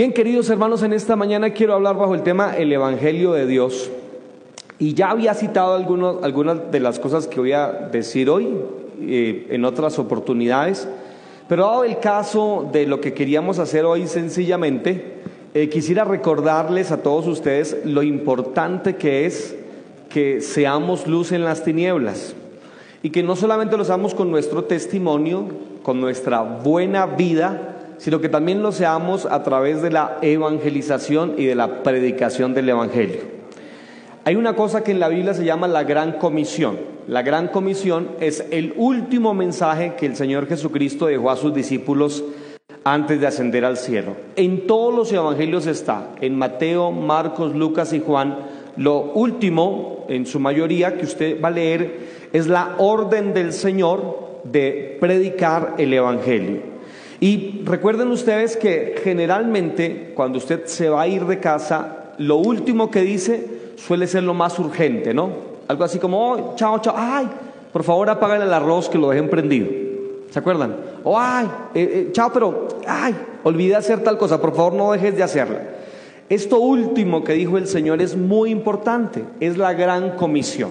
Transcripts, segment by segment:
Bien, queridos hermanos, en esta mañana quiero hablar bajo el tema el Evangelio de Dios. Y ya había citado algunas de las cosas que voy a decir hoy eh, en otras oportunidades, pero dado el caso de lo que queríamos hacer hoy sencillamente, eh, quisiera recordarles a todos ustedes lo importante que es que seamos luz en las tinieblas y que no solamente lo seamos con nuestro testimonio, con nuestra buena vida, sino que también lo seamos a través de la evangelización y de la predicación del Evangelio. Hay una cosa que en la Biblia se llama la gran comisión. La gran comisión es el último mensaje que el Señor Jesucristo dejó a sus discípulos antes de ascender al cielo. En todos los evangelios está, en Mateo, Marcos, Lucas y Juan, lo último, en su mayoría, que usted va a leer, es la orden del Señor de predicar el Evangelio. Y recuerden ustedes que generalmente cuando usted se va a ir de casa, lo último que dice suele ser lo más urgente, ¿no? Algo así como, oh, chao, chao, ay, por favor apaguen el arroz que lo dejen prendido. ¿Se acuerdan? O, oh, ay, eh, eh, chao, pero, ay, olvidé hacer tal cosa, por favor no dejes de hacerla. Esto último que dijo el Señor es muy importante, es la gran comisión.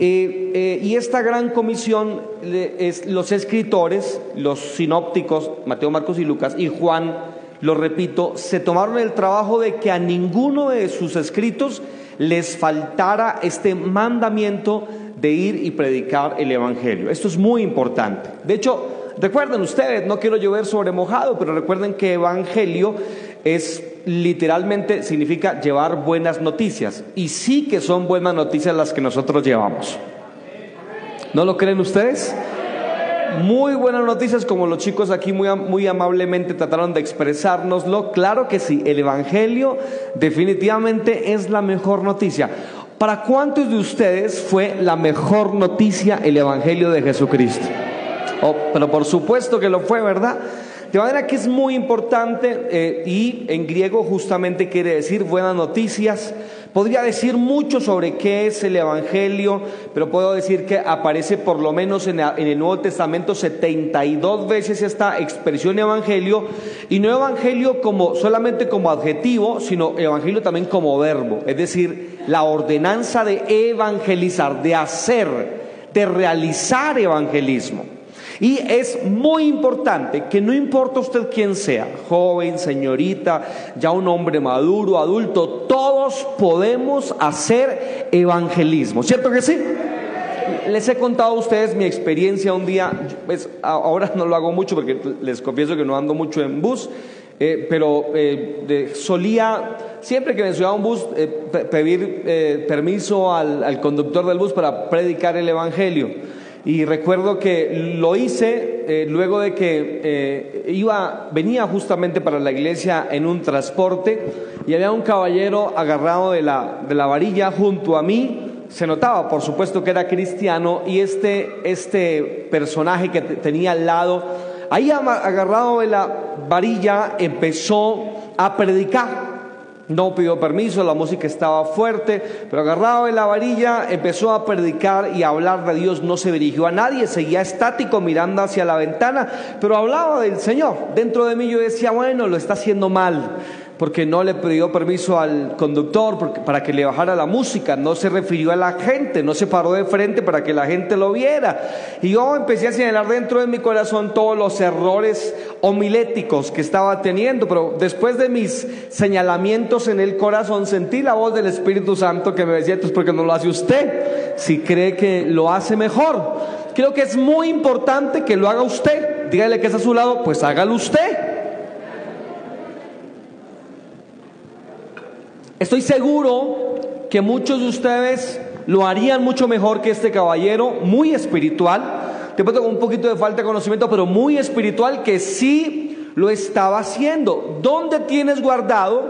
Eh, y esta gran comisión, es, los escritores, los sinópticos, Mateo, Marcos y Lucas, y Juan, lo repito, se tomaron el trabajo de que a ninguno de sus escritos les faltara este mandamiento de ir y predicar el Evangelio. Esto es muy importante. De hecho, recuerden ustedes, no quiero llover sobre mojado, pero recuerden que Evangelio es literalmente significa llevar buenas noticias. Y sí que son buenas noticias las que nosotros llevamos. ¿No lo creen ustedes? Muy buenas noticias como los chicos aquí muy, muy amablemente trataron de expresárnoslo. Claro que sí, el Evangelio definitivamente es la mejor noticia. ¿Para cuántos de ustedes fue la mejor noticia el Evangelio de Jesucristo? Oh, pero por supuesto que lo fue, ¿verdad? De manera que es muy importante eh, y en griego justamente quiere decir buenas noticias. Podría decir mucho sobre qué es el Evangelio, pero puedo decir que aparece por lo menos en, el Nuevo Testamento 72 veces esta expresión Evangelio, y no Evangelio como solamente como adjetivo, sino Evangelio también como verbo, es decir, la ordenanza de evangelizar, de hacer, de realizar evangelismo. Y es muy importante que no importa usted quién sea, joven, señorita, ya un hombre maduro, adulto, todos podemos hacer evangelismo, ¿cierto que sí? Les he contado a ustedes mi experiencia un día, pues ahora no lo hago mucho porque les confieso que no ando mucho en bus, eh, pero eh, solía, siempre que me subía a un bus, eh, pedir permiso al conductor del bus para predicar el Evangelio. Y recuerdo que lo hice eh, luego de que eh, iba, venía justamente para la iglesia en un transporte y había un caballero agarrado de la, de la varilla junto a mí. Se notaba, por supuesto, que era cristiano y este, este personaje que tenía al lado, ahí agarrado de la varilla, empezó a predicar. No pidió permiso, la música estaba fuerte, pero agarrado de la varilla empezó a predicar y a hablar de Dios. No se dirigió a nadie, seguía estático mirando hacia la ventana, pero hablaba del Señor. Dentro de mí yo decía, bueno, lo está haciendo mal porque no le pidió permiso al conductor para que le bajara la música, no se refirió a la gente, no se paró de frente para que la gente lo viera. Y yo empecé a señalar dentro de mi corazón todos los errores homiléticos que estaba teniendo, pero después de mis señalamientos en el corazón sentí la voz del Espíritu Santo que me decía, entonces, ¿por qué no lo hace usted? Si cree que lo hace mejor. Creo que es muy importante que lo haga usted. Dígale que es a su lado, pues hágalo usted. Estoy seguro que muchos de ustedes lo harían mucho mejor que este caballero, muy espiritual, de pronto con un poquito de falta de conocimiento, pero muy espiritual, que sí lo estaba haciendo. ¿Dónde tienes guardado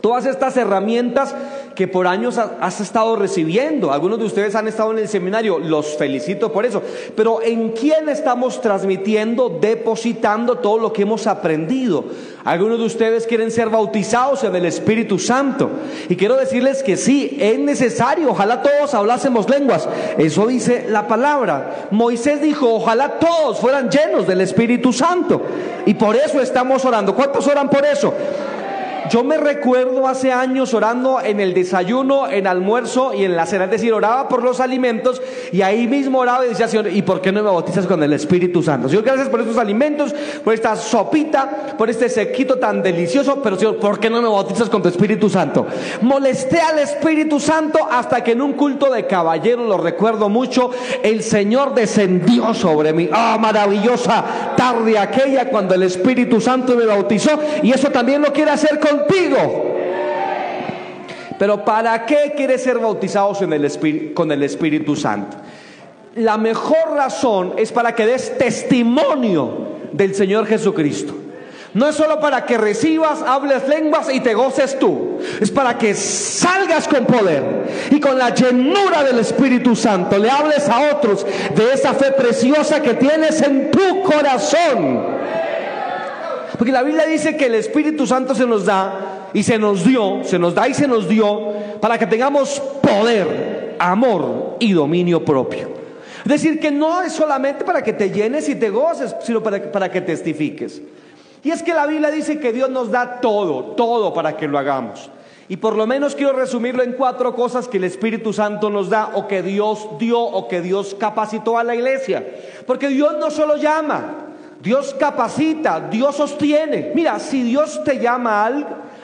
todas estas herramientas que por años has estado recibiendo. Algunos de ustedes han estado en el seminario, los felicito por eso. Pero ¿en quién estamos transmitiendo, depositando todo lo que hemos aprendido? Algunos de ustedes quieren ser bautizados en el Espíritu Santo. Y quiero decirles que sí, es necesario, ojalá todos hablásemos lenguas. Eso dice la palabra. Moisés dijo, ojalá todos fueran llenos del Espíritu Santo. Y por eso estamos orando. ¿Cuántos oran por eso? Yo me recuerdo hace años orando en el desayuno, en almuerzo y en la cena, es decir, oraba por los alimentos y ahí mismo oraba y decía, Señor, ¿y por qué no me bautizas con el Espíritu Santo? Señor, gracias por estos alimentos, por esta sopita, por este sequito tan delicioso, pero Señor, ¿por qué no me bautizas con tu Espíritu Santo? Molesté al Espíritu Santo hasta que en un culto de caballeros, lo recuerdo mucho, el Señor descendió sobre mí. Ah, maravillosa tarde aquella cuando el Espíritu Santo me bautizó y eso también lo quiere hacer con Pero ¿para qué quieres ser bautizados en el con el Espíritu Santo? La mejor razón es para que des testimonio del Señor Jesucristo. No es solo para que recibas, hables lenguas y te goces tú. Es para que salgas con poder y con la llenura del Espíritu Santo le hables a otros de esa fe preciosa que tienes en tu corazón. Porque la Biblia dice que el Espíritu Santo se nos da y se nos dio, se nos da y se nos dio para que tengamos poder, amor y dominio propio. Es decir, que no es solamente para que te llenes y te goces, sino para, para que testifiques. Y es que la Biblia dice que Dios nos da todo, todo para que lo hagamos. Y por lo menos quiero resumirlo en cuatro cosas que el Espíritu Santo nos da o que Dios dio o que Dios capacitó a la iglesia. Porque Dios no solo llama, Dios capacita, Dios sostiene. Mira, si Dios te llama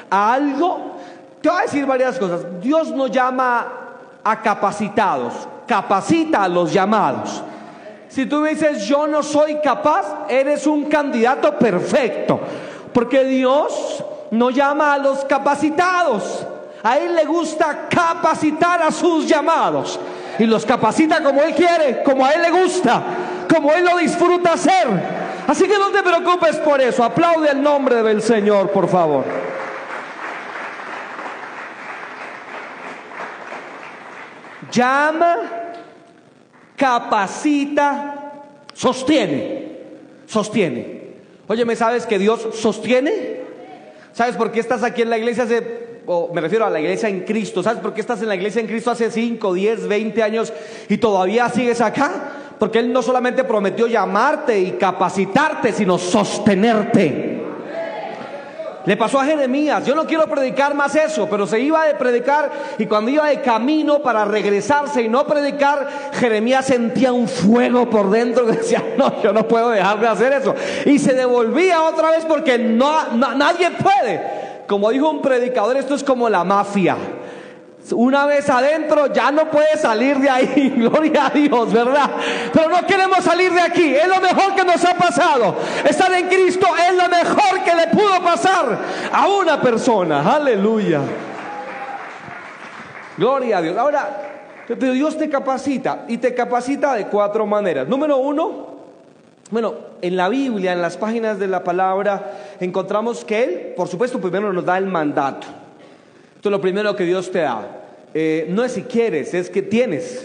a algo, te voy a decir varias cosas. Dios no llama a capacitados, capacita a los llamados. Si tú dices yo no soy capaz, eres un candidato perfecto, porque Dios no llama a los capacitados. A Él le gusta capacitar a sus llamados y los capacita como Él quiere, como a Él le gusta, como Él lo disfruta hacer. Así que no te preocupes por eso. Aplaude el nombre del Señor, por favor. Llama, capacita, sostiene. Sostiene. Oye, ¿me sabes que Dios sostiene? ¿Sabes por qué estás aquí en la iglesia hace, o me refiero a la iglesia en Cristo, ¿sabes por qué estás en la iglesia en Cristo hace 5, 10, 20 años y todavía sigues acá? Porque Él no solamente prometió llamarte y capacitarte, sino sostenerte. Le pasó a Jeremías, yo no quiero predicar más eso, pero se iba a predicar y cuando iba de camino para regresarse y no predicar, Jeremías sentía un fuego por dentro que decía, no, yo no puedo dejar de hacer eso. Y se devolvía otra vez porque no, nadie puede. Como dijo un predicador, esto es como la mafia. Una vez adentro ya no puede salir de ahí, gloria a Dios, ¿verdad? Pero no queremos salir de aquí, es lo mejor que nos ha pasado. Estar en Cristo es lo mejor que le pudo pasar a una persona, aleluya. Gloria a Dios. Ahora, Dios te capacita y te capacita de cuatro maneras. Número uno, bueno, en la Biblia, en las páginas de la palabra, encontramos que Él, por supuesto, primero nos da el mandato. Esto es lo primero que Dios te da. Eh, no es si quieres, es que tienes.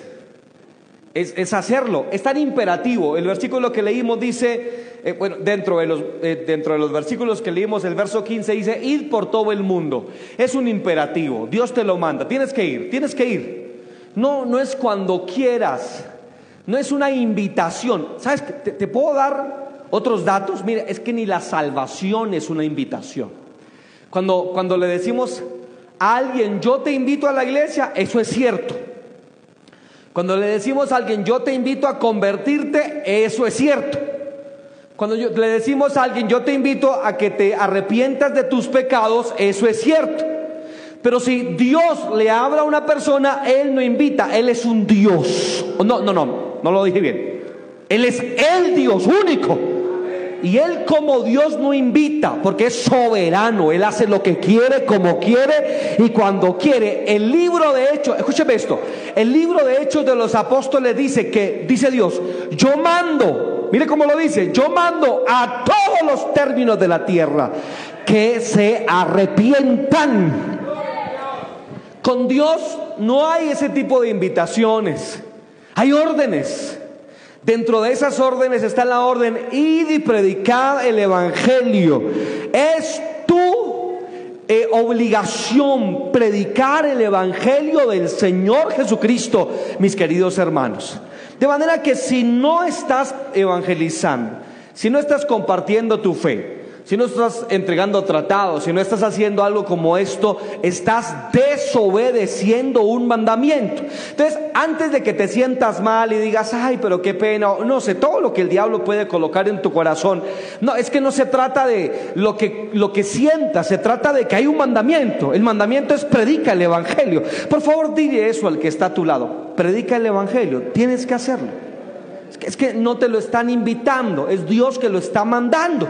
Es, hacerlo. Es tan imperativo. El versículo que leímos dice, eh, bueno, dentro de, los, eh, dentro de los versículos que leímos, el verso 15 dice, id por todo el mundo. Es un imperativo. Dios te lo manda. Tienes que ir, tienes que ir. No, no es cuando quieras. No es una invitación. ¿Sabes? Te, te puedo dar otros datos. Mira, es que ni la salvación es una invitación. Cuando, cuando le decimos alguien, yo te invito a la iglesia, eso es cierto. Cuando le decimos a alguien, yo te invito a convertirte, eso es cierto. Cuando le decimos a alguien, yo te invito a que te arrepientas de tus pecados, eso es cierto. Pero si Dios le habla a una persona, Él no invita, Él es un Dios. No, no, no, no lo dije bien. Él es el Dios único. Y Él como Dios no invita, porque es soberano, Él hace lo que quiere, como quiere y cuando quiere. El libro de Hechos, escúcheme esto, el libro de Hechos de los apóstoles dice que, dice Dios, yo mando, mire cómo lo dice, yo mando a todos los términos de la tierra que se arrepientan. Con Dios no hay ese tipo de invitaciones, hay órdenes. Dentro de esas órdenes está la orden, id y predicad el Evangelio. Es tu eh, obligación predicar el Evangelio del Señor Jesucristo, mis queridos hermanos. De manera que si no estás evangelizando, si no estás compartiendo tu fe, si no estás entregando tratados, si no estás haciendo algo como esto, estás desobedeciendo un mandamiento. Entonces, antes de que te sientas mal y digas, ay, pero qué pena, no sé, todo lo que el diablo puede colocar en tu corazón, no, es que no se trata de lo que, lo que sientas, se trata de que hay un mandamiento. El mandamiento es predica el Evangelio. Por favor, dile eso al que está a tu lado, predica el Evangelio, tienes que hacerlo. Es que, es que no te lo están invitando, es Dios que lo está mandando.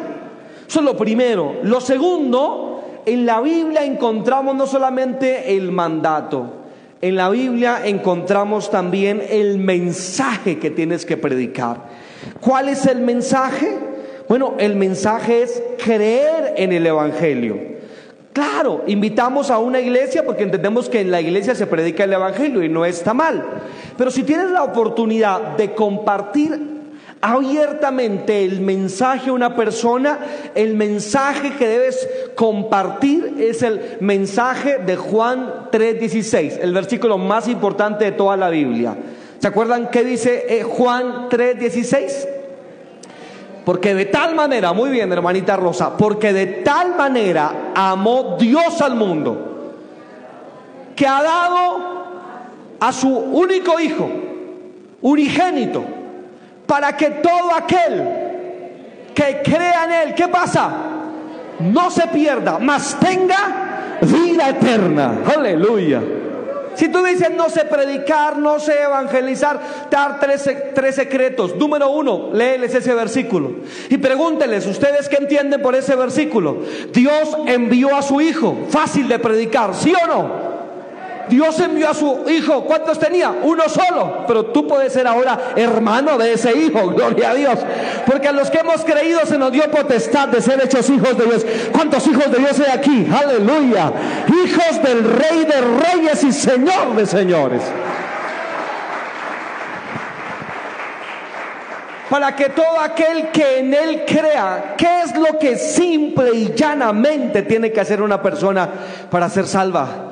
Eso es lo primero. Lo segundo, en la Biblia encontramos no solamente el mandato, en la Biblia encontramos también el mensaje que tienes que predicar. ¿Cuál es el mensaje? Bueno, el mensaje es creer en el Evangelio. Claro, invitamos a una iglesia porque entendemos que en la iglesia se predica el Evangelio y no está mal. Pero si tienes la oportunidad de compartir abiertamente el mensaje a una persona, el mensaje que debes compartir es el mensaje de Juan 3:16, el versículo más importante de toda la Biblia. ¿Se acuerdan qué dice eh, Juan 3:16? Porque de tal manera, muy bien hermanita Rosa, porque de tal manera amó Dios al mundo, que ha dado a su único hijo, unigénito, para que todo aquel que crea en Él, ¿qué pasa? No se pierda, mas tenga vida eterna. Aleluya. Si tú dices no sé predicar, no sé evangelizar, dar tres, tres, secretos. Número uno, léeles ese versículo y pregúnteles, ¿ustedes qué entienden por ese versículo? Dios envió a su hijo, fácil de predicar, ¿sí o no? Dios envió a su hijo. ¿Cuántos tenía? Uno solo. Pero tú puedes ser ahora hermano de ese hijo. Gloria a Dios. Porque a los que hemos creído se nos dio potestad de ser hechos hijos de Dios. ¿Cuántos hijos de Dios hay aquí? Aleluya. Hijos del rey de reyes y señor de señores. para que todo aquel que en él crea, ¿qué es lo que simple y llanamente tiene que hacer una persona para ser salva?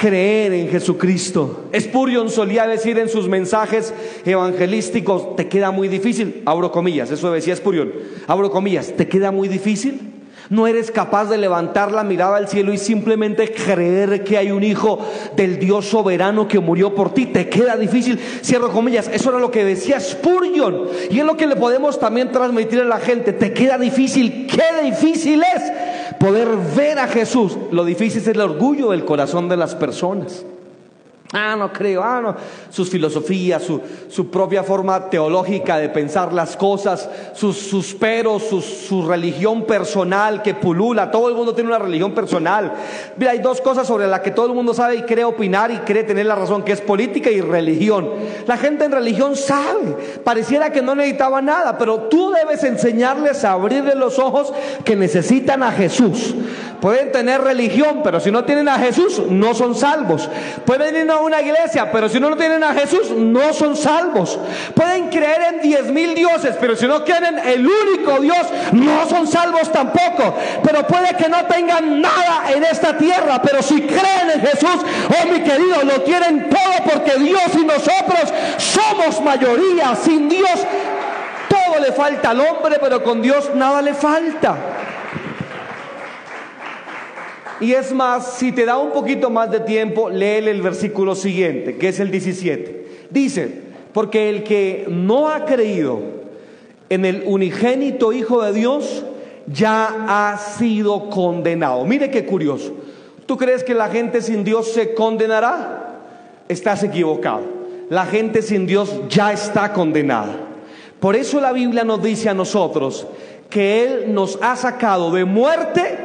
Creer en Jesucristo. Spurgeon solía decir en sus mensajes evangelísticos, te queda muy difícil, abro comillas, eso decía Spurgeon, abro comillas, te queda muy difícil. No eres capaz de levantar la mirada al cielo y simplemente creer que hay un hijo del Dios soberano que murió por ti. Te queda difícil. Cierro comillas. Eso era lo que decía Spurgeon. Y es lo que le podemos también transmitir a la gente. Te queda difícil. ¿Qué difícil es? Poder ver a Jesús. Lo difícil es el orgullo del corazón de las personas. Ah, no creo, ah, no. Sus filosofías, su, su propia forma teológica de pensar las cosas, sus, sus peros, su religión personal que pulula. Todo el mundo tiene una religión personal. Mira, hay dos cosas sobre las que todo el mundo sabe y cree opinar y cree tener la razón, que es política y religión. La gente en religión sabe, pareciera que no necesitaba nada, pero tú debes enseñarles a abrirle los ojos que necesitan a Jesús. Pueden tener religión, pero si no tienen a Jesús, no son salvos. Pueden ir a una iglesia, pero si no tienen a Jesús, no son salvos. Pueden creer en diez mil dioses, pero si no quieren el único Dios, no son salvos tampoco. Pero puede que no tengan nada en esta tierra, pero si creen en Jesús, oh mi querido, lo tienen todo porque Dios y nosotros somos mayoría. Sin Dios, todo le falta al hombre, pero con Dios nada le falta. Y es más, si te da un poquito más de tiempo, léele el versículo siguiente, que es el 17. Dice, porque el que no ha creído en el unigénito Hijo de Dios, ya ha sido condenado. Mire qué curioso. ¿Tú crees que la gente sin Dios se condenará? Estás equivocado. La gente sin Dios ya está condenada. Por eso la Biblia nos dice a nosotros que Él nos ha sacado de muerte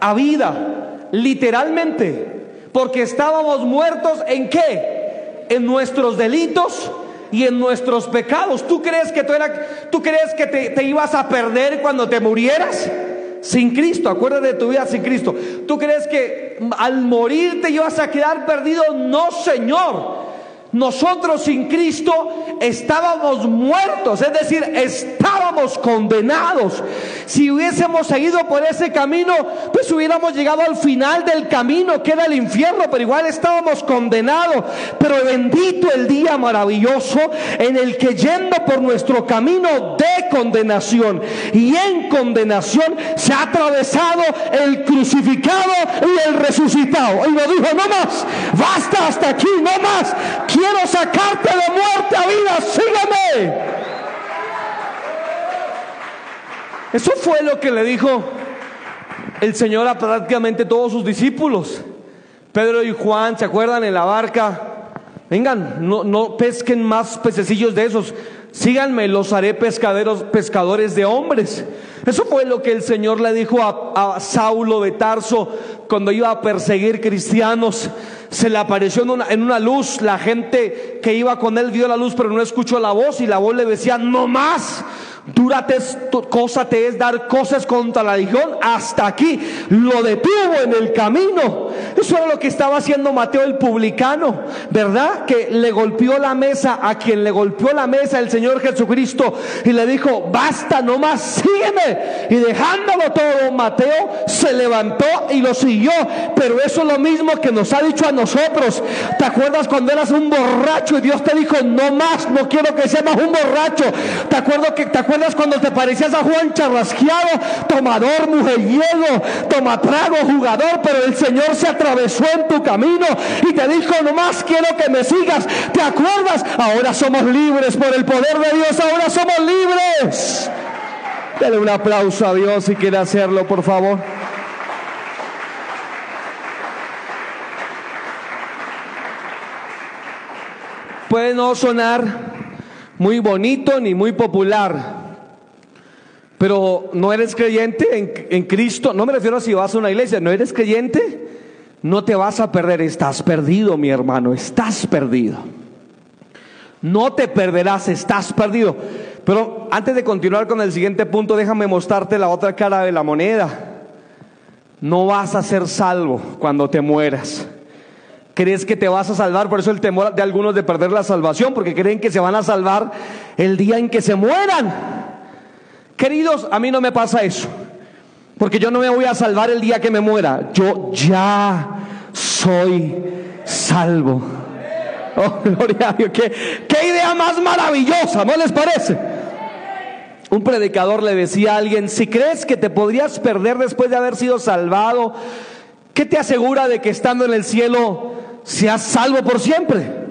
a vida literalmente, porque estábamos muertos en qué? En nuestros delitos y en nuestros pecados. ¿Tú crees que, tú, tú crees que te, te ibas a perder cuando te murieras? Sin Cristo, acuérdate de tu vida sin Cristo. ¿Tú crees que al morir te ibas a quedar perdido? No, Señor. Nosotros sin Cristo estábamos muertos, es decir, estábamos condenados. Si hubiésemos seguido por ese camino, pues hubiéramos llegado al final del camino, que era el infierno, pero igual estábamos condenados. Pero bendito el día maravilloso en el que yendo por nuestro camino de condenación y en condenación se ha atravesado el crucificado y el resucitado. Y lo dijo, no más, basta hasta aquí, no más quiero sacarte de muerte a vida, sígueme. Eso fue lo que le dijo el Señor a prácticamente todos sus discípulos. Pedro y Juan, ¿se acuerdan en la barca? Vengan, no, no pesquen más pececillos de esos. Síganme, los haré pescaderos, pescadores de hombres. Eso fue lo que el Señor le dijo a, a Saulo de Tarso cuando iba a perseguir cristianos se le apareció en una, luz, la gente que iba con él vio la luz pero no escuchó la voz y la voz le decía, no más, Dúrate cosa te es dar cosas contra la religión. Hasta aquí lo detuvo en el camino. Eso era lo que estaba haciendo Mateo el publicano, ¿verdad? Que le golpeó la mesa a quien le golpeó la mesa el Señor Jesucristo y le dijo, basta nomás, sígueme. Y dejándolo todo, Mateo se levantó y lo siguió. Pero eso es lo mismo que nos ha dicho a nosotros. ¿Te acuerdas cuando eras un borracho y Dios te dijo, no más, no quiero que seas más un borracho? ¿Te acuerdas que te acuerdas cuando te parecías a Juan charrasqueado, tomador, mujeriego, tomatrago, jugador, pero el Señor se atravesó en tu camino y te dijo, nomás quiero que me sigas. ¿Te acuerdas? Ahora somos libres por el poder de Dios, ahora somos libres. Dale un aplauso a Dios si quiere hacerlo, por favor. Puede no sonar muy bonito ni muy popular, pero no eres creyente en, Cristo, no me refiero a si vas a una iglesia, no eres creyente, no te vas a perder, estás perdido, mi hermano, estás perdido. No te perderás, estás perdido. Pero antes de continuar con el siguiente punto, déjame mostrarte la otra cara de la moneda. No vas a ser salvo cuando te mueras. ¿Crees que te vas a salvar? Por eso el temor de algunos de perder la salvación, porque creen que se van a salvar el día en que se mueran. Queridos, a mí no me pasa eso. Porque yo no me voy a salvar el día que me muera. Yo ya soy salvo. Oh, gloria a Dios. ¿Qué, qué idea más maravillosa, ¿no les parece? Un predicador le decía a alguien, si crees que te podrías perder después de haber sido salvado, ¿qué te asegura de que estando en el cielo seas salvo por siempre?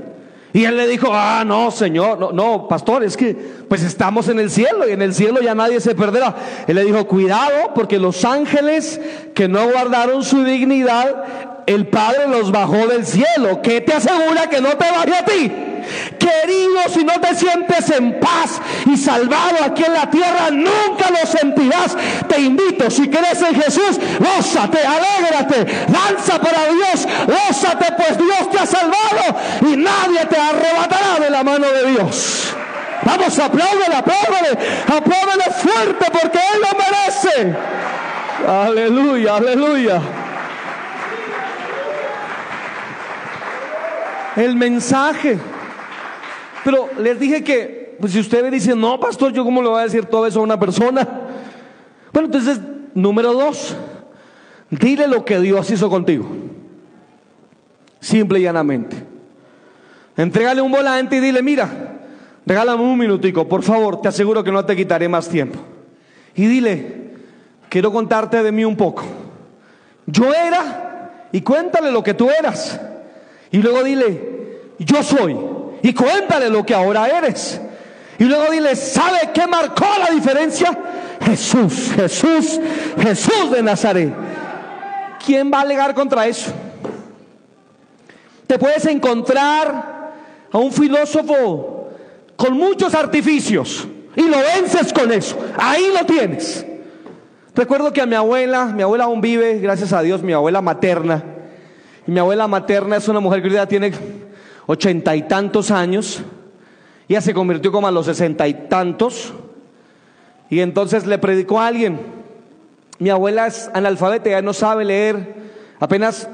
Y él le dijo, ah, no, Señor, no, no, pastor, es que pues estamos en el cielo y en el cielo ya nadie se perderá. Él le dijo, cuidado, porque los ángeles que no guardaron su dignidad, el Padre los bajó del cielo. ¿Qué te asegura que no te baje a ti? Querido, si no te sientes en paz y salvado aquí en la tierra, nunca lo sentirás. Te invito, si crees en Jesús, gózate, alégrate, danza para Dios, gózate, pues Dios te ha salvado y nadie te arrebatará de la mano de Dios. Vamos, apláudele, apláudele, apláudele fuerte porque Él lo merece. Aleluya, aleluya. El mensaje pero les dije que, pues si usted me dice, no, pastor, yo cómo le voy a decir todo eso a una persona. Bueno, entonces, número dos, dile lo que Dios hizo contigo. Simple y llanamente. Entrégale un volante y dile, mira, regálame un minutico, por favor, te aseguro que no te quitaré más tiempo. Y dile, quiero contarte de mí un poco. Yo era, y cuéntale lo que tú eras. Y luego dile, yo soy y cuéntale lo que ahora eres. Y luego dile, ¿sabe qué marcó la diferencia? Jesús, Jesús, Jesús de Nazaret. ¿Quién va a alegar contra eso? Te puedes encontrar a un filósofo con muchos artificios y lo vences con eso. Ahí lo tienes. Recuerdo que a mi abuela, mi abuela aún vive, gracias a Dios, mi abuela materna. Y mi abuela materna es una mujer que ya tiene ochenta y tantos años, ya se convirtió como a los sesenta y tantos, y entonces le predicó a alguien. Mi abuela es analfabeta, ya no sabe leer, apenas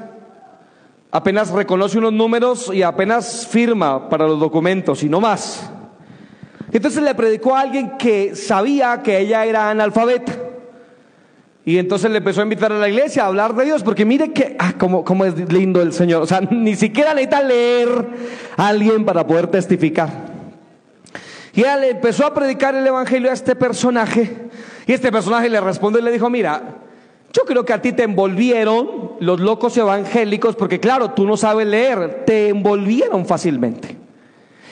apenas reconoce unos números y apenas firma para los documentos y no más. Entonces le predicó a alguien que sabía que ella era analfabeta. Y entonces le empezó a invitar a la iglesia a hablar de Dios, porque mire que, ah, cómo, cómo es lindo el Señor. O sea, ni siquiera necesita leer a alguien para poder testificar. Y le empezó a predicar el evangelio a este personaje. Y este personaje le respondió y le dijo, mira, yo creo que a ti te envolvieron los locos evangélicos, porque claro, tú no sabes leer, te envolvieron fácilmente.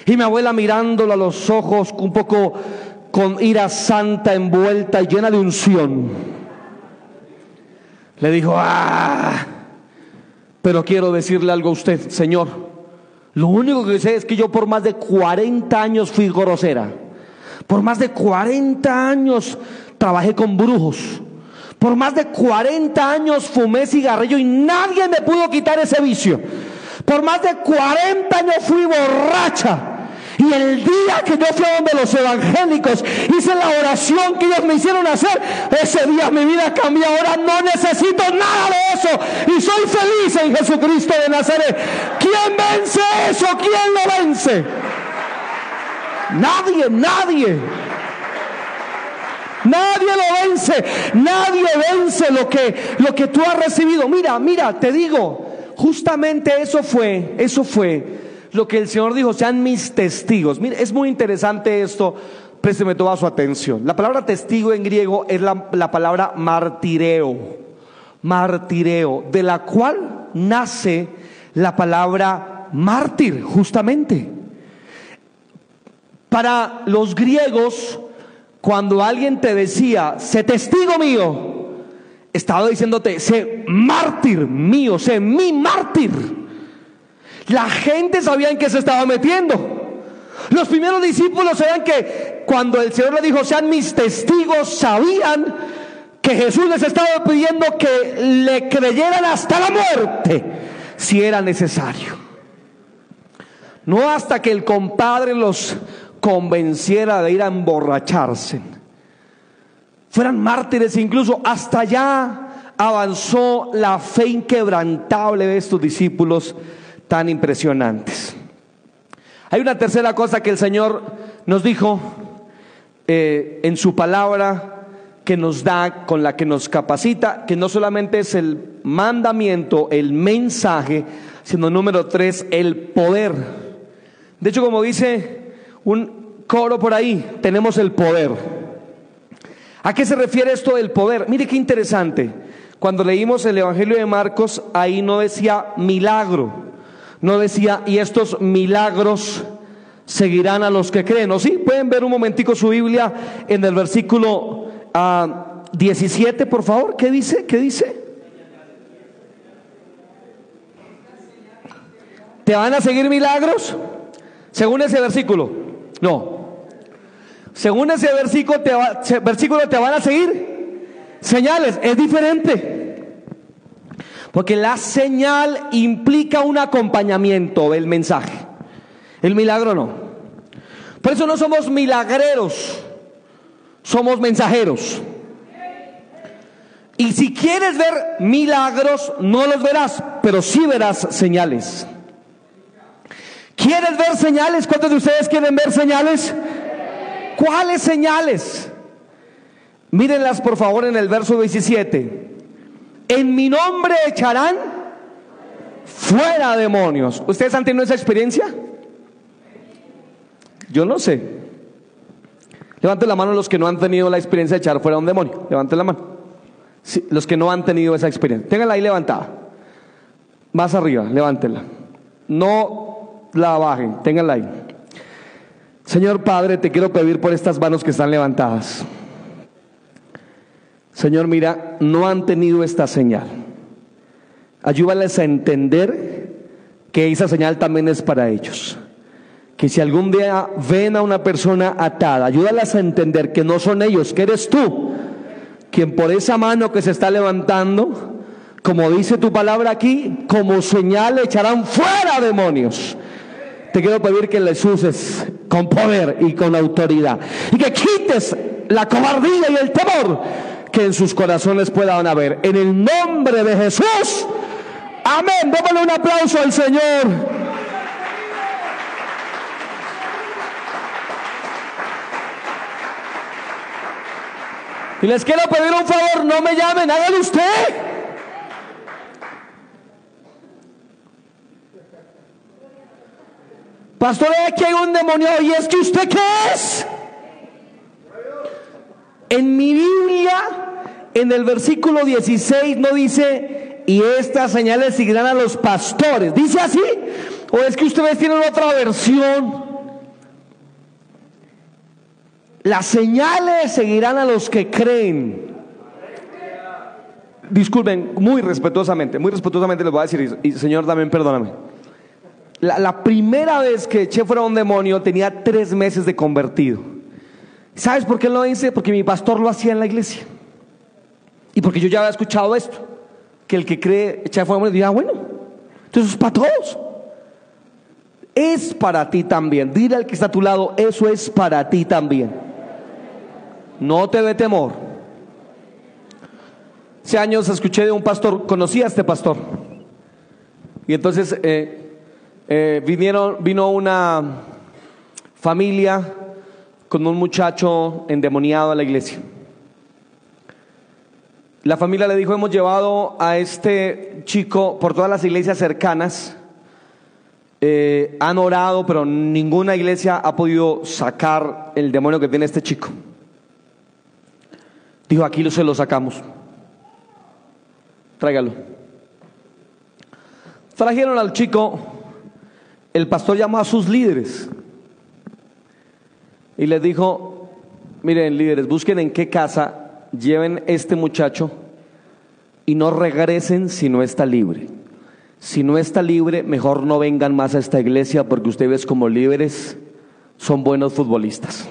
Y mi abuela mirándolo a los ojos, un poco con ira santa envuelta llena de unción, le dijo, ah, pero quiero decirle algo a usted, Señor. Lo único que sé es que yo por más de 40 años fui grosera. Por más de 40 años trabajé con brujos. Por más de 40 años fumé cigarrillo y nadie me pudo quitar ese vicio. Por más de 40 años fui borracha. Y el día que yo fui a donde los evangélicos hice la oración que ellos me hicieron hacer, ese día mi vida cambió. Ahora no necesito nada de eso. Y soy feliz en Jesucristo de Nazaret. ¿Quién vence eso? ¿Quién lo vence? Nadie, nadie. Nadie lo vence. Nadie vence lo que, lo que tú has recibido. Mira, mira, te digo, justamente eso fue, eso fue lo que el Señor dijo, sean mis testigos. Mire, es muy interesante esto, présteme toda su atención. La palabra testigo en griego es la, la palabra martireo, martireo, de la cual nace la palabra mártir, justamente. Para los griegos, cuando alguien te decía, sé testigo mío, estaba diciéndote, sé mártir mío, sé mi mártir. La gente sabía en qué se estaba metiendo. Los primeros discípulos sabían que cuando el Señor le dijo, sean mis testigos, sabían que Jesús les estaba pidiendo que le creyeran hasta la muerte, si era necesario. No hasta que el compadre los convenciera de ir a emborracharse. Fueran mártires incluso, hasta allá avanzó la fe inquebrantable de estos discípulos tan impresionantes. Hay una tercera cosa que el Señor nos dijo eh, en su palabra que nos da, con la que nos capacita, que no solamente es el mandamiento, el mensaje, sino número tres, el poder. De hecho, como dice un coro por ahí, tenemos el poder. ¿A qué se refiere esto del poder? Mire qué interesante. Cuando leímos el Evangelio de Marcos, ahí no decía milagro, no decía, y estos milagros seguirán a los que creen. ¿O sí? Pueden ver un momentico su Biblia en el versículo 17, ah, por favor. ¿Qué dice? ¿Qué dice? ¿Te van a seguir milagros? Según ese versículo. No. Según ese versículo te, versículo te van a seguir señales. Es diferente. Porque la señal implica un acompañamiento del mensaje. El milagro no. Por eso no somos milagreros, somos mensajeros. Y si quieres ver milagros, no los verás, pero sí verás señales. ¿Quieres ver señales? ¿Cuántos de ustedes quieren ver señales? ¿Cuáles señales? Mírenlas por favor en el verso 17 en mi nombre echarán fuera demonios. ¿Ustedes han tenido esa experiencia? Yo no sé. Levanten la mano los que no han tenido la experiencia de echar fuera un demonio. Levanten la mano. los que no han tenido esa experiencia. Ténganla ahí levantada. Más arriba, levántela. No la bajen, ténganla ahí. Señor Padre, te quiero pedir por estas manos que están levantadas. Señor, mira, no han tenido esta señal. Ayúdales a entender que esa señal también es para ellos. Que si algún día ven a una persona atada, ayúdales a entender que no son ellos, que eres tú, quien por esa mano que se está levantando, como dice tu palabra aquí, como señal echarán fuera demonios. Te quiero pedir que les uses con poder y con autoridad y que quites la cobardía y el temor que en sus corazones puedan haber. En el nombre de Jesús, Amén. Démosle un aplauso al Señor. Y les quiero pedir un favor, no me llamen, hágalo usted. Pastor, aquí hay un demonio y es que usted qué es. En mi Biblia, en el versículo 16 no dice, y estas señales seguirán a los pastores. ¿Dice así? ¿O es que ustedes tienen otra versión? Las señales seguirán a los que creen. Disculpen, muy respetuosamente, muy respetuosamente les voy a decir, y Señor, también perdóname. La, primera vez que eché fuera un demonio tenía tres meses de convertido. ¿Sabes por qué lo hice? Porque mi pastor lo hacía en la iglesia. Y porque yo ya había escuchado esto, que el que cree echar fuera un demonio, ah, bueno, entonces es para todos. Es para ti también. Dile al que está a tu lado, eso es para ti también. No te dé temor. Hace años escuché de un pastor, conocí a este pastor. Y entonces eh, eh, vinieron, vino una familia con un muchacho endemoniado a la iglesia. La familia le dijo, hemos llevado a este chico por todas las iglesias cercanas. Eh, han orado, pero ninguna iglesia ha podido sacar el demonio que tiene este chico. Dijo, aquí se lo sacamos. Tráigalo. Trajeron al chico, el pastor llamó a sus líderes y les dijo, miren líderes, busquen en qué casa lleven este muchacho y no regresen si no está libre. Si no está libre, mejor no vengan más a esta iglesia porque ustedes como líderes son buenos futbolistas.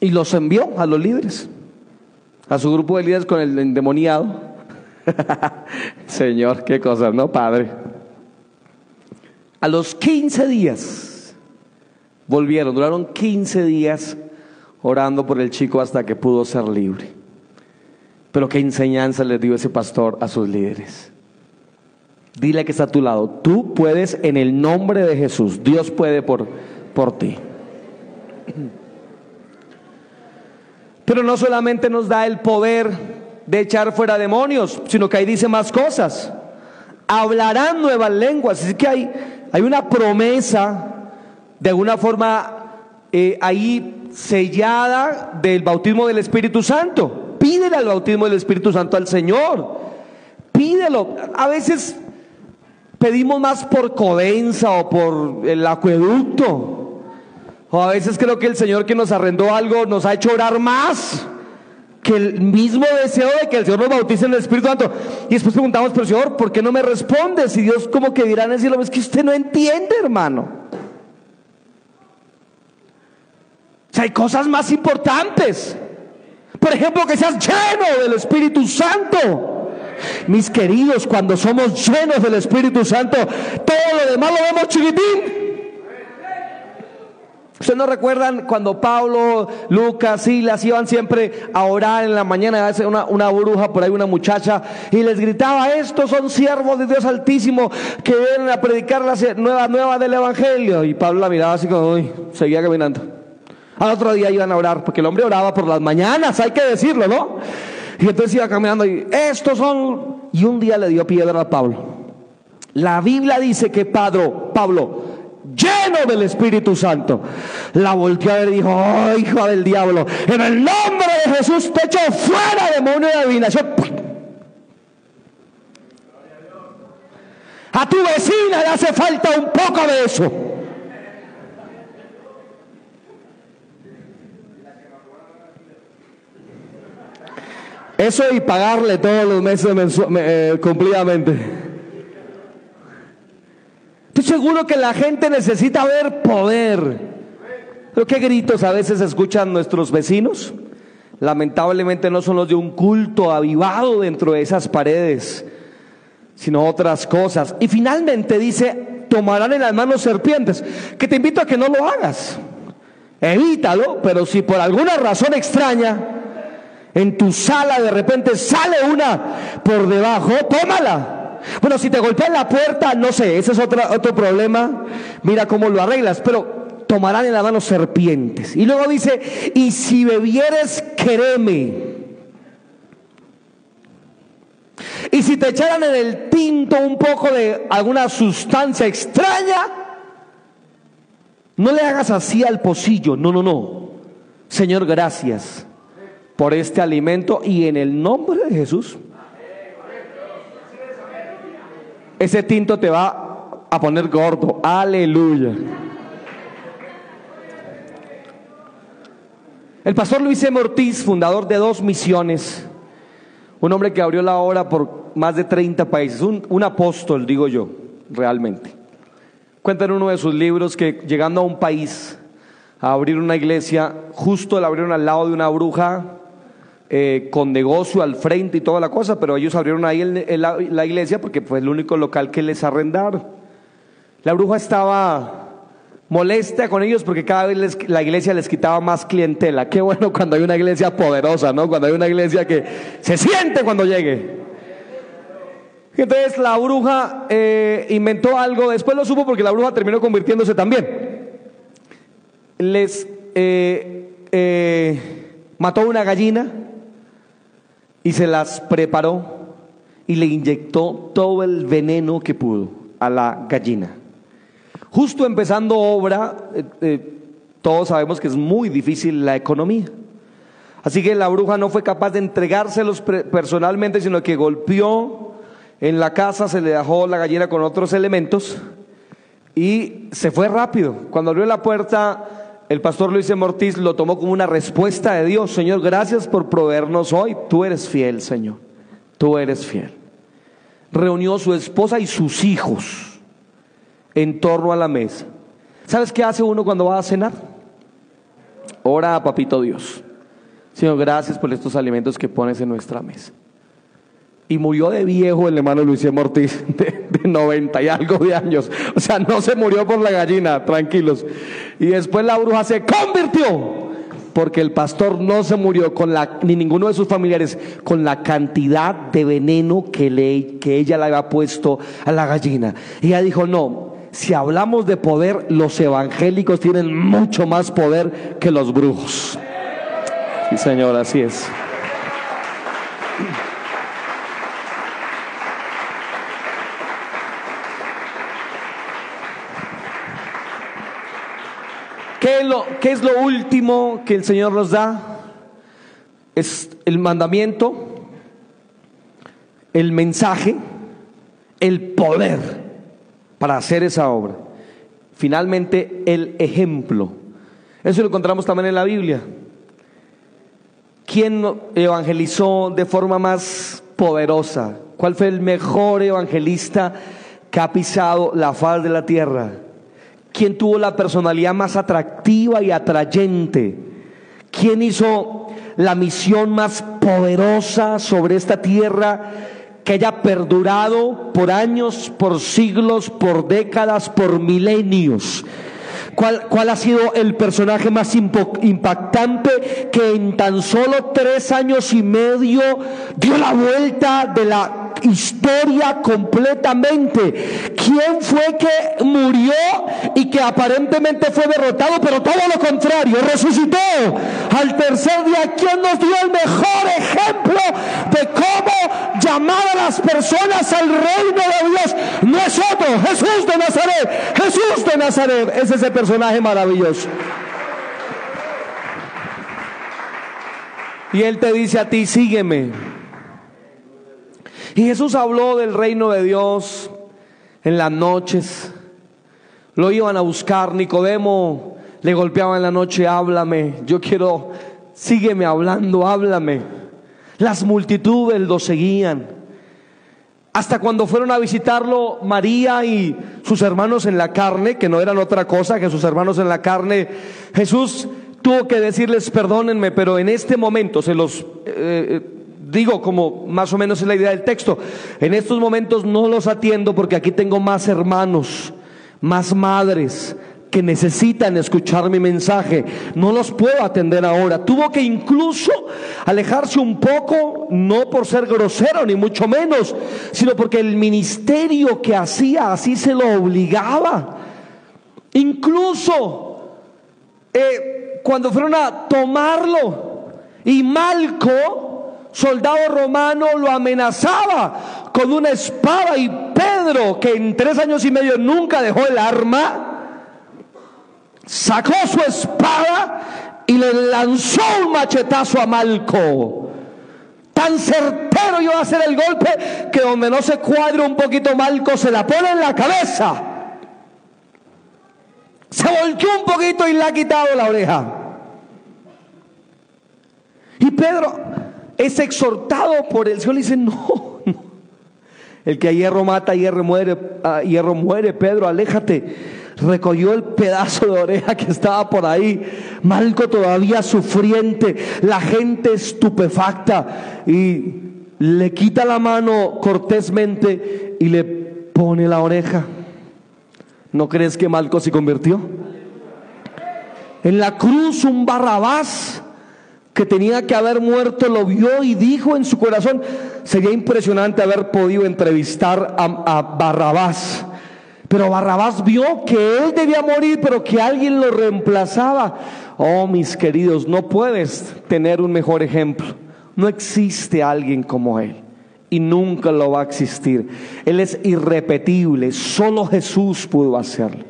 Y los envió a los líderes, a su grupo de líderes con el endemoniado. Señor, qué cosas, ¿no, Padre? A los 15 días volvieron, duraron 15 días orando por el chico hasta que pudo ser libre. Pero qué enseñanza le dio ese pastor a sus líderes. Dile que está a tu lado, tú puedes en el nombre de Jesús, Dios puede por, por ti. Pero no solamente nos da el poder de echar fuera demonios, sino que ahí dice más cosas. Hablarán nuevas lenguas. Así que hay, hay una promesa, de alguna forma, eh, ahí sellada del bautismo del Espíritu Santo. Pídele al bautismo del Espíritu Santo al Señor. Pídelo. A veces pedimos más por codensa o por el acueducto. O a veces creo que el Señor que nos arrendó algo nos ha hecho orar más que el mismo deseo de que el Señor nos bautice en el Espíritu Santo. Y después preguntamos, pero Señor, ¿por qué no me respondes? Y Dios como que dirá en el es que usted no entiende, hermano. Hay cosas más importantes. Por ejemplo, que seas lleno del Espíritu Santo. Mis queridos, cuando somos llenos del Espíritu Santo, todo lo demás lo vemos chiquitín. ¿Ustedes no recuerdan cuando Pablo, Lucas, Silas iban siempre a orar en la mañana, a una, una bruja por ahí, una muchacha, y les gritaba, estos son siervos de Dios Altísimo que vienen a predicar la nueva nueva del Evangelio? Y Pablo la miraba así como, uy, seguía caminando. Al otro día iban a orar, porque el hombre oraba por las mañanas, hay que decirlo, ¿no? Y entonces iba caminando y estos son... Y un día le dio piedra a Pablo. La Biblia dice que Pablo, Pablo lleno del Espíritu Santo. La volteó a ver y dijo, oh, hijo del diablo, en el nombre de Jesús te echo fuera demonio de adivinación. A tu vecina le hace falta un poco de eso. Eso y pagarle todos los meses eh, cumplidamente. Estoy seguro que la gente necesita ver poder. Pero qué gritos a veces escuchan nuestros vecinos. Lamentablemente no son los de un culto avivado dentro de esas paredes, sino otras cosas. Y finalmente dice, tomarán en las manos serpientes, que te invito a que no lo hagas. Evítalo, pero si por alguna razón extraña en tu sala de repente sale una por debajo, tómala Bueno, si te golpean la puerta, no sé, ese es otro, otro problema. Mira cómo lo arreglas, pero tomarán en la mano serpientes. Y luego dice, y si bebieres, quereme. Y si te echaran en el tinto un poco de alguna sustancia extraña, no le hagas así al pocillo. No, no, no. Señor, gracias por este alimento y en el nombre de Jesús ese tinto te va a poner gordo. Aleluya. El pastor Luis M. Ortiz, fundador de dos misiones, un hombre que abrió la obra por más de 30 países, un, apóstol, digo yo, realmente. Cuenta en uno de sus libros que llegando a un país a abrir una iglesia, justo la abrieron al lado de una bruja eh, con negocio al frente y toda la cosa, pero ellos abrieron ahí la, iglesia porque fue el único local que les arrendaron. La bruja estaba molesta con ellos porque cada vez la iglesia les quitaba más clientela. Qué bueno cuando hay una iglesia poderosa, ¿no? Cuando hay una iglesia que se siente cuando llegue. Entonces la bruja eh, inventó algo, después lo supo porque la bruja terminó convirtiéndose también. Les eh, mató una gallina y se las preparó y le inyectó todo el veneno que pudo a la gallina. Justo empezando obra, eh, eh, todos sabemos que es muy difícil la economía. Así que la bruja no fue capaz de entregárselos personalmente, sino que golpeó en la casa, se le dejó la gallina con otros elementos y se fue rápido. Cuando abrió la puerta, el pastor Luis de Mortiz lo tomó como una respuesta de Dios. Señor, gracias por proveernos hoy. Tú eres fiel, Señor. Tú eres fiel. Reunió su esposa y sus hijos en torno a la mesa. ¿Sabes qué hace uno cuando va a cenar? Ora a Papito Dios. Señor, gracias por estos alimentos que pones en nuestra mesa. Y murió de viejo el hermano Luis Mortiz, de, de 90 y algo de años. O sea, no se murió por la gallina, tranquilos. Y después la bruja se convirtió, porque el pastor no se murió con la, ni ninguno de sus familiares, con la cantidad de veneno que, le, que ella le había puesto a la gallina. Y ella dijo, no, si hablamos de poder, los evangélicos tienen mucho más poder que los brujos. Sí, Señor, así es. ¿Qué es, lo, ¿Qué es lo último que el Señor nos da? Es el mandamiento, el mensaje, el poder para hacer esa obra. Finalmente, el ejemplo. Eso lo encontramos también en la Biblia. ¿Quién evangelizó de forma más poderosa? ¿Cuál fue el mejor evangelista que ha pisado la faz de la tierra? ¿Quién tuvo la personalidad más atractiva y atrayente? ¿Quién hizo la misión más poderosa sobre esta tierra que haya perdurado por años, por siglos, por décadas, por milenios? ¿Cuál, ¿Cuál, ha sido el personaje más impactante que en tan solo tres años y medio dio la vuelta de la historia completamente. ¿Quién fue que murió y que aparentemente fue derrotado, pero todo lo contrario, resucitó al tercer día? ¿Quién nos dio el mejor ejemplo de cómo llamar a las personas al reino de Dios? No es otro, Jesús de Nazaret, Jesús de Nazaret, es ese personaje maravilloso. Y Él te dice a ti, sígueme. Y Jesús habló del reino de Dios en las noches. Lo iban a buscar, Nicodemo le golpeaba en la noche, háblame, yo quiero, sígueme hablando, háblame. Las multitudes lo seguían. Hasta cuando fueron a visitarlo María y sus hermanos en la carne, que no eran otra cosa que sus hermanos en la carne, Jesús tuvo que decirles, perdónenme, pero en este momento se los... Eh, eh, digo como más o menos es la idea del texto. En estos momentos no los atiendo porque aquí tengo más hermanos, más madres, que necesitan escuchar mi mensaje. No los puedo atender ahora. Tuvo que incluso alejarse un poco, no por ser grosero ni mucho menos, sino porque el ministerio que hacía así se lo obligaba. Incluso eh, cuando fueron a tomarlo y Malco, soldado romano, lo amenazaba con una espada y Pedro, que en tres años y medio nunca dejó el arma, sacó su espada y le lanzó un machetazo a Malco. Tan certero iba a hacer el golpe que donde no se cuadre un poquito Malco se la pone en la cabeza. Se volvió un poquito y le ha quitado la oreja. Y Pedro es exhortado por el Señor y dice, no, no. El que a hierro mata, hierro muere, a hierro muere, Pedro, aléjate recogió el pedazo de oreja que estaba por ahí. Malco todavía sufriente, la gente estupefacta y le quita la mano cortésmente y le pone la oreja. ¿No crees que Malco se convirtió? En la cruz un Barrabás que tenía que haber muerto lo vio y dijo en su corazón, sería impresionante haber podido entrevistar a, Barrabás pero Barrabás vio que él debía morir, pero que alguien lo reemplazaba. Oh, mis queridos, no puedes tener un mejor ejemplo. No existe alguien como él. Y nunca lo va a existir. Él es irrepetible. Solo Jesús pudo hacerlo.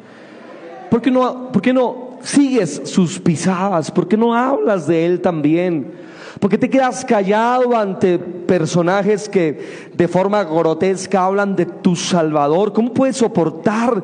¿Por qué no, por qué no sigues sus pisadas? ¿Por qué no hablas de él también? Porque te quedas callado ante personajes que de forma grotesca hablan de tu Salvador. ¿Cómo puedes soportar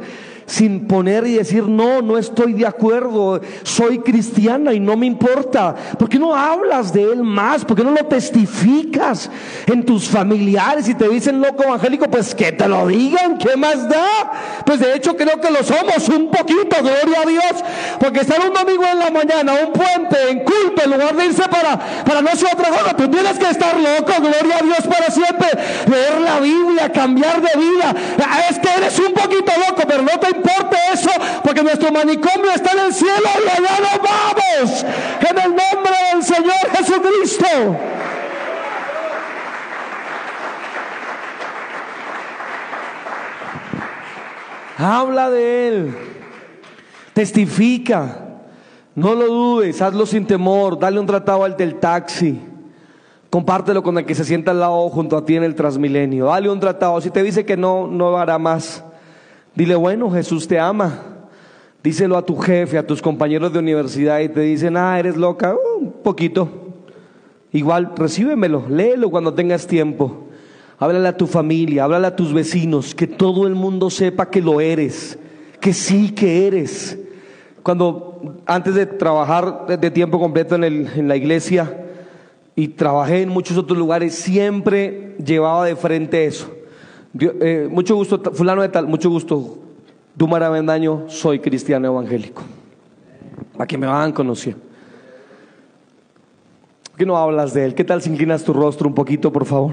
sin poner y decir, no, no estoy de acuerdo, soy cristiana y no me importa. ¿Por qué no hablas de Él más? ¿Por qué no lo testificas en tus familiares y te dicen loco evangélico? Pues que te lo digan, ¿qué más da? Pues de hecho creo que lo somos un poquito, gloria a Dios, porque estar un domingo en la mañana, un puente, en culto, en lugar de irse para, para no ser otra cosa, tú tienes que estar loco, gloria a Dios para siempre, leer la Biblia, cambiar de vida. Es que eres un poquito loco, pero no te importa eso, porque nuestro manicomio está en el cielo y allá nos vamos. En el nombre del Señor Jesucristo. Habla de Él. Testifica. No lo dudes, hazlo sin temor. Dale un tratado al del taxi. Compártelo con el que se sienta al lado junto a ti en el Transmilenio. Dale un tratado. Si te dice que no, no hará más. Dile, bueno, Jesús te ama. Díselo a tu jefe, a tus compañeros de universidad y te dicen, ah, eres loca, un poquito. Igual, recíbemelo, léelo cuando tengas tiempo. Háblale a tu familia, háblale a tus vecinos, que todo el mundo sepa que lo eres, que sí que eres. Cuando antes de trabajar de tiempo completo en, el, en la iglesia y trabajé en muchos otros lugares, siempre llevaba de frente eso. Eh, mucho gusto, fulano de tal, mucho gusto. Dumara Bendaño, soy cristiano evangélico. Para que me van conociendo. ¿Por qué no hablas de él? ¿Qué tal si inclinas tu rostro un poquito, por favor?